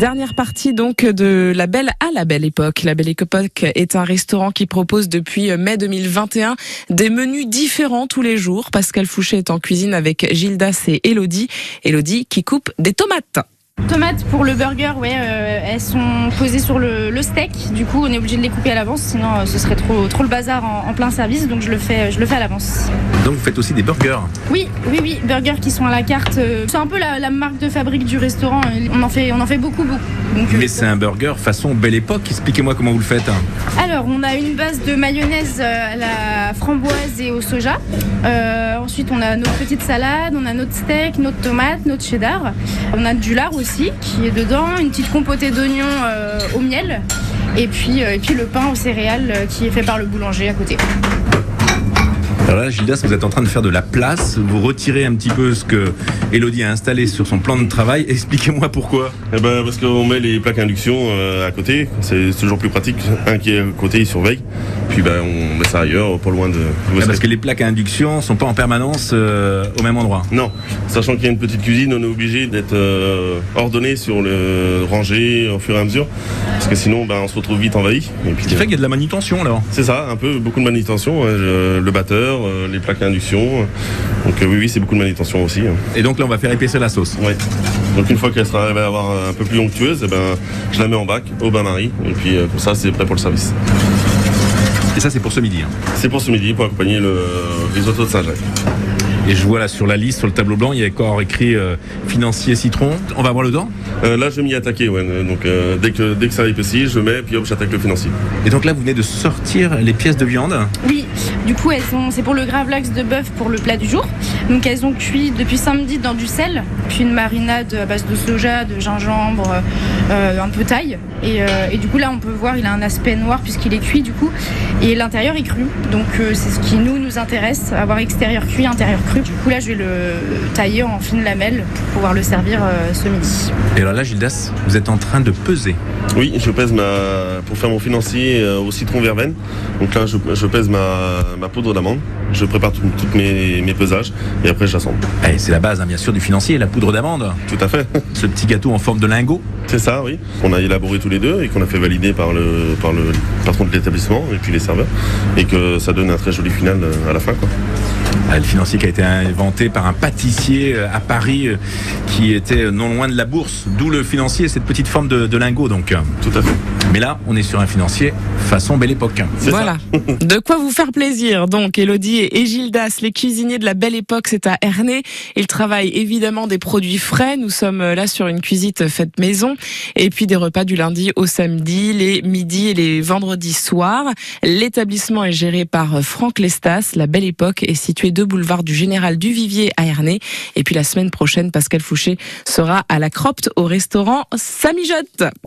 Dernière partie donc de La Belle à la Belle Époque. La Belle Époque est un restaurant qui propose depuis mai 2021 des menus différents tous les jours. Pascal Fouché est en cuisine avec Gildas et Elodie. Elodie qui coupe des tomates. Tomates pour le burger, ouais, euh, elles sont posées sur le, le steak. Du coup, on est obligé de les couper à l'avance, sinon euh, ce serait trop, trop le bazar en, en plein service. Donc je le fais, je le fais à l'avance. Donc vous faites aussi des burgers. Oui, oui, oui, burgers qui sont à la carte. euh, C'est un peu la, la marque de fabrique du restaurant. On en fait, on en fait beaucoup, beaucoup. Donc, Mais c'est un burger façon belle époque. Expliquez-moi comment vous le faites. Alors, on a une base de mayonnaise à la framboise et au soja. Euh, ensuite, on a notre petite salade, on a notre steak, notre tomate, notre cheddar. On a du lard aussi qui est dedans, une petite compotée d'oignons euh, au miel. Et puis, euh, et puis le pain aux céréales euh, qui est fait par le boulanger à côté. Alors là, Gildas, vous êtes en train de faire de la place. Vous retirez un petit peu ce que Elodie a installé sur son plan de travail. Expliquez-moi pourquoi. Eh ben, parce qu'on met les plaques induction euh, à côté, c'est toujours plus pratique. Un qui est à côté, il surveille. Puis ben, on met ça ailleurs, pas loin de. Ah, Parce que les plaques à induction sont pas en permanence euh, au même endroit. Non, sachant qu'il y a une petite cuisine, on est obligé d'être euh, ordonné sur le rangé au fur et à mesure, parce que sinon, ben, on se retrouve vite envahi. Et puis, Ce qui fait qu'il y a de la manutention alors. c'est ça, un peu beaucoup de manutention, le batteur, euh, les plaques à induction. Donc euh, oui, oui, c'est beaucoup de manutention aussi. hein. Et donc là, on va faire épaissir la sauce. Ouais. Donc une fois qu'elle sera arrivée à avoir un peu plus onctueuse, eh ben, je la mets en bac au bain-marie, et puis euh, comme ça, c'est prêt pour le service. Et ça, c'est pour ce midi. hein. C'est pour ce midi, pour accompagner le risotto de Saint-Jacques. Et je vois là sur la liste, sur le tableau blanc, il y a encore écrit euh, financier citron. On va voir le dent? Euh, là, je vais m'y attaquer, ouais. Donc, euh, dès, que, dès que ça épaissit, je mets, puis hop, j'attaque le financier. Et donc là, vous venez de sortir les pièces de viande? Oui, du coup, elles sont, c'est pour le gravlax de bœuf pour le plat du jour. Donc, elles ont cuit depuis samedi dans du sel, puis une marinade à base de soja, de gingembre, euh, un peu taille. Et, euh, et du coup, là, on peut voir, il a un aspect noir puisqu'il est cuit, du coup. Et l'intérieur est cru. Donc, euh, c'est ce qui nous, nous intéresse, avoir extérieur cuit, intérieur cru. Du coup, là, je vais le tailler en fines lamelles pour pouvoir le servir euh, ce midi. Et alors là, Gildas, vous êtes en train de peser. Oui, je pèse ma. Pour faire mon financier euh, au citron verveine. Donc là, je, je pèse ma, ma poudre d'amande. Je prépare tous toutes mes, mes pesages et après, je l'assemble. Eh, c'est la base, hein, bien sûr, du financier, la poudre d'amande. Tout à fait. Ce petit gâteau en forme de lingot. C'est ça, oui. Qu'on a élaboré tous les deux et qu'on a fait valider par le, par le patron de l'établissement et puis les serveurs. Et que ça donne un très joli final euh, à la fin, quoi. Ah, Le financier qui a été inventé par un pâtissier euh, à Paris euh, qui était non loin de la bourse, d'où le financier, cette petite forme de, de lingot. Donc. Tout à fait. Mais là, on est sur un financier façon belle époque. C'est Voilà. de quoi vous faire plaisir. Donc, Elodie et Gildas, les cuisiniers de la belle époque, c'est à Ernée. Ils travaillent évidemment des produits frais. Nous sommes là sur une cuisine faite maison. Et puis des repas du lundi au samedi, les midis et les vendredis soirs. L'établissement est géré par Franck Lestas. La belle époque est située deux boulevards du Général du Vivier à Ernée. Et puis la semaine prochaine, Pascal Fouché sera à la Cropte au restaurant Samijotte.